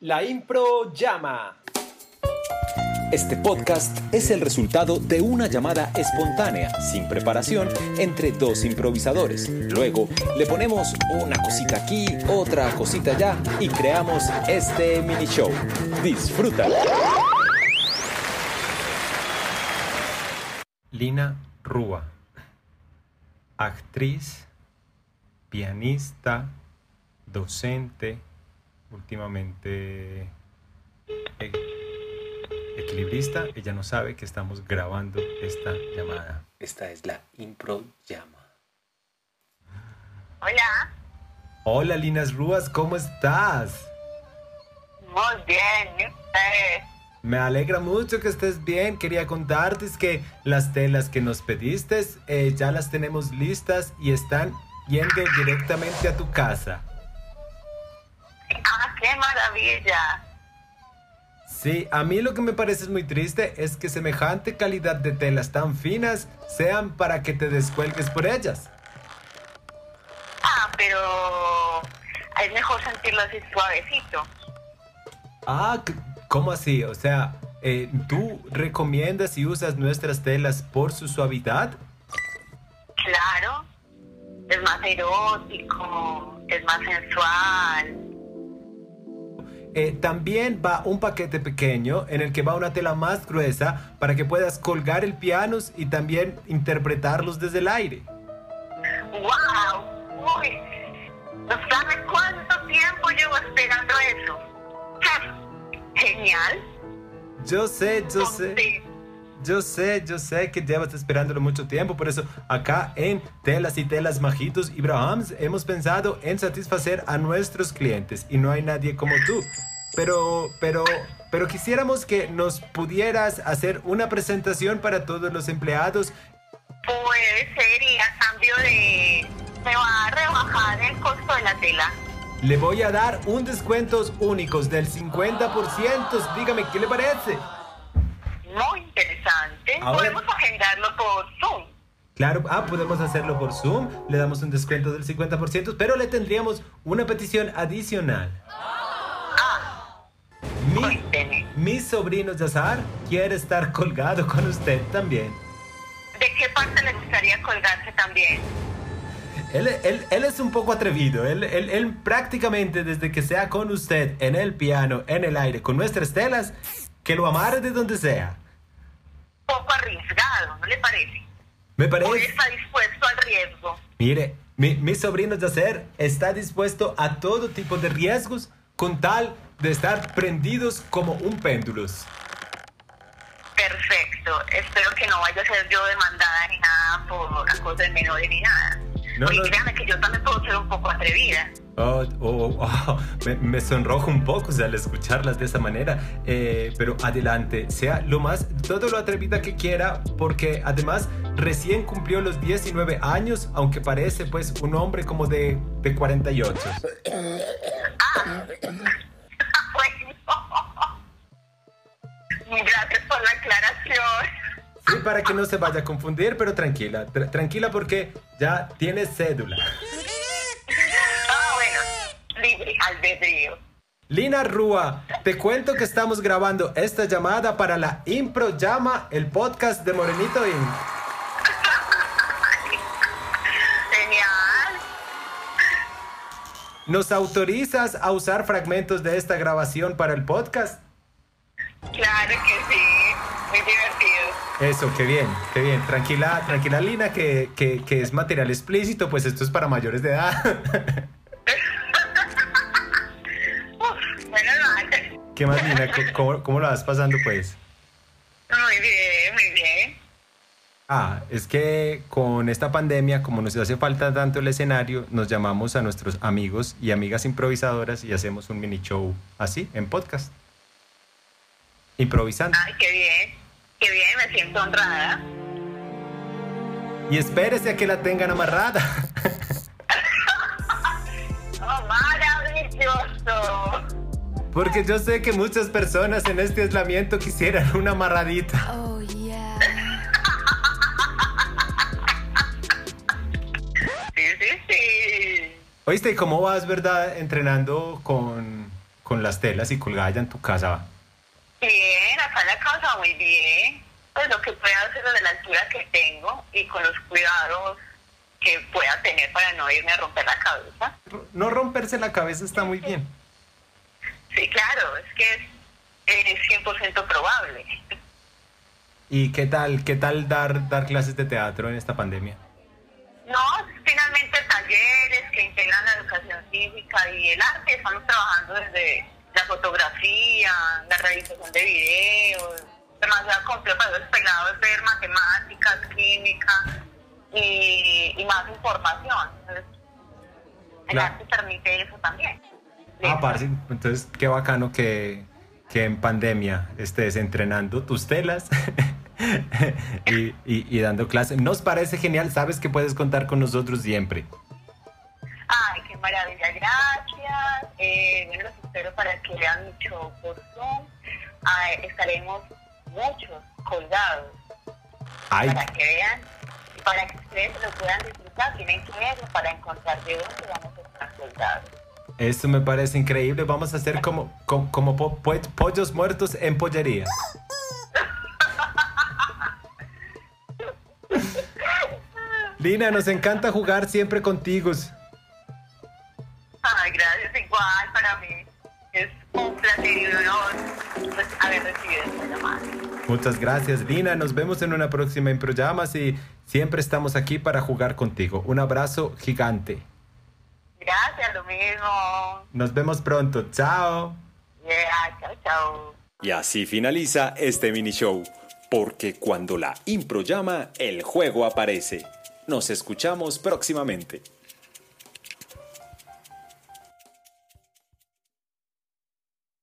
La impro llama. Este podcast es el resultado de una llamada espontánea, sin preparación, entre dos improvisadores. Luego le ponemos una cosita aquí, otra cosita allá y creamos este mini show. Disfrútalo. Lina Rúa, actriz, pianista, docente, últimamente e- equilibrista. Ella no sabe que estamos grabando esta llamada. Esta es la impro llama. Hola, Hola Linas Rúas, ¿cómo estás? muy bien, ¿y ustedes? Me alegra mucho que estés bien. Quería contarte que las telas que nos pediste eh, ya las tenemos listas y están yendo directamente a tu casa. Ah, qué maravilla. Sí, a mí lo que me parece muy triste es que semejante calidad de telas tan finas sean para que te descuelgues por ellas. Ah, pero es mejor sentirlo así suavecito. Ah, ¿cómo así? O sea, eh, ¿tú recomiendas y usas nuestras telas por su suavidad? Claro, es más erótico, es más sensual. Eh, también va un paquete pequeño en el que va una tela más gruesa para que puedas colgar el piano y también interpretarlos desde el aire. ¡Wow! Uy, ¿no sabe cuánto tiempo llevo esperando eso? Genial. Yo sé, yo sé. Yo sé, yo sé que llevas esperándolo mucho tiempo, por eso acá en Telas y Telas Majitos y Brahams hemos pensado en satisfacer a nuestros clientes y no hay nadie como tú. Pero, pero, pero quisiéramos que nos pudieras hacer una presentación para todos los empleados. Puede ser y a cambio de... Me va a rebajar el costo de la tela. Le voy a dar un descuentos únicos del 50%. Dígame, ¿qué le parece? Muy interesante. Ahora- Podemos agendarlo por Zoom. Claro, ah, podemos hacerlo por Zoom, le damos un descuento del 50%, pero le tendríamos una petición adicional. Mi, Cuénteme. mi sobrino Yazar quiere estar colgado con usted también. ¿De qué parte le gustaría colgarse también? Él, él- él es un poco atrevido, él, él- prácticamente desde que sea con usted en el piano, en el aire, con nuestras telas, que lo amare de donde sea. Poco arriesgado, ¿no le parece? Me Hoy parece... está dispuesto al riesgo. Mire, mi, mi sobrino Yacer está dispuesto a todo tipo de riesgos con tal de estar prendidos como un péndulos. Perfecto. Espero que no vaya a ser yo demandada ni nada por acoso de menores ni nada. No, Oye, no. créame que yo también puedo ser un poco atrevida. Oh, oh, oh, me, me sonrojo un poco o sea, al escucharlas de esa manera, Eh, pero adelante, sea lo más, todo lo atrevida que quiera, porque además recién cumplió los 19 años, aunque parece pues un hombre como de, de 48. bueno. Gracias por la aclaración. Sí, para que no se vaya a confundir, pero tranquila, tra- tranquila porque ya tiene cédula. Ah, bueno. Libre albedrío. Lina Rúa, te cuento que estamos grabando esta llamada para la Impro Llama, el podcast de Morenito Inc. Genial. ¿Nos autorizas a usar fragmentos de esta grabación para el podcast? Claro que sí. Muy divertido. Eso, qué bien, qué bien. Tranquila, tranquila Lina, que, que, que es material explícito, pues esto es para mayores de edad. Uf, bueno, no. ¿Qué más, Lina? ¿Cómo- ¿Cómo, cómo lo vas pasando, pues? Muy bien, muy bien. Ah, es que con esta pandemia, como nos hace falta tanto el escenario, nos llamamos a nuestros amigos y amigas improvisadoras y hacemos un mini show así, en podcast. Improvisando. Ay, qué bien. Qué bien, me siento honrada. Y espérese a que la tengan amarrada. Oh, maravilloso. Porque yo sé que muchas personas en este aislamiento quisieran una amarradita. Oh yeah. Sí, sí, sí. Oíste, ¿y ¿cómo vas, verdad, entrenando con, con las telas y colgada en tu casa? Bien, acá en la casa muy bien. Pues lo que pueda hacer de la altura que tengo y con los cuidados que pueda tener para no irme a romper la cabeza. No romperse la cabeza está muy bien. Sí, claro, es que es, es 100% probable. ¿Y qué tal, qué tal dar, dar clases de teatro en esta pandemia? No, finalmente talleres que integran la educación física y el arte. Estamos trabajando desde la fotografía, la realización de videos, demasiado complejo, despegado es ver matemáticas, química y, y más información. Entonces, el Claro. arte permite eso también. Ah, parce, entonces qué bacano que, que en pandemia estés entrenando tus telas y, y- y dando clases. Nos parece genial, sabes que puedes contar con nosotros siempre. Ay, qué maravilla, gracias. Eh, bueno, los espero para que vean mi show por Zoom. Ah, estaremos muchos colgados Ay, para que vean y para que ustedes lo puedan disfrutar. Tienen que verlo para encontrar de dónde vamos a estar colgados. esto me parece increíble. Vamos a hacer como, como, como po- po- pollos muertos en pollería. Lina, nos encanta jugar siempre contigo. Muchas gracias, Lina. Nos vemos en una próxima Improyamas y siempre estamos aquí para jugar contigo. Un abrazo gigante. Gracias, lo mismo. Nos vemos pronto. Chao. Yeah, chao, chao. Y así finaliza este mini show, porque cuando la impro llama, el juego aparece. Nos escuchamos próximamente.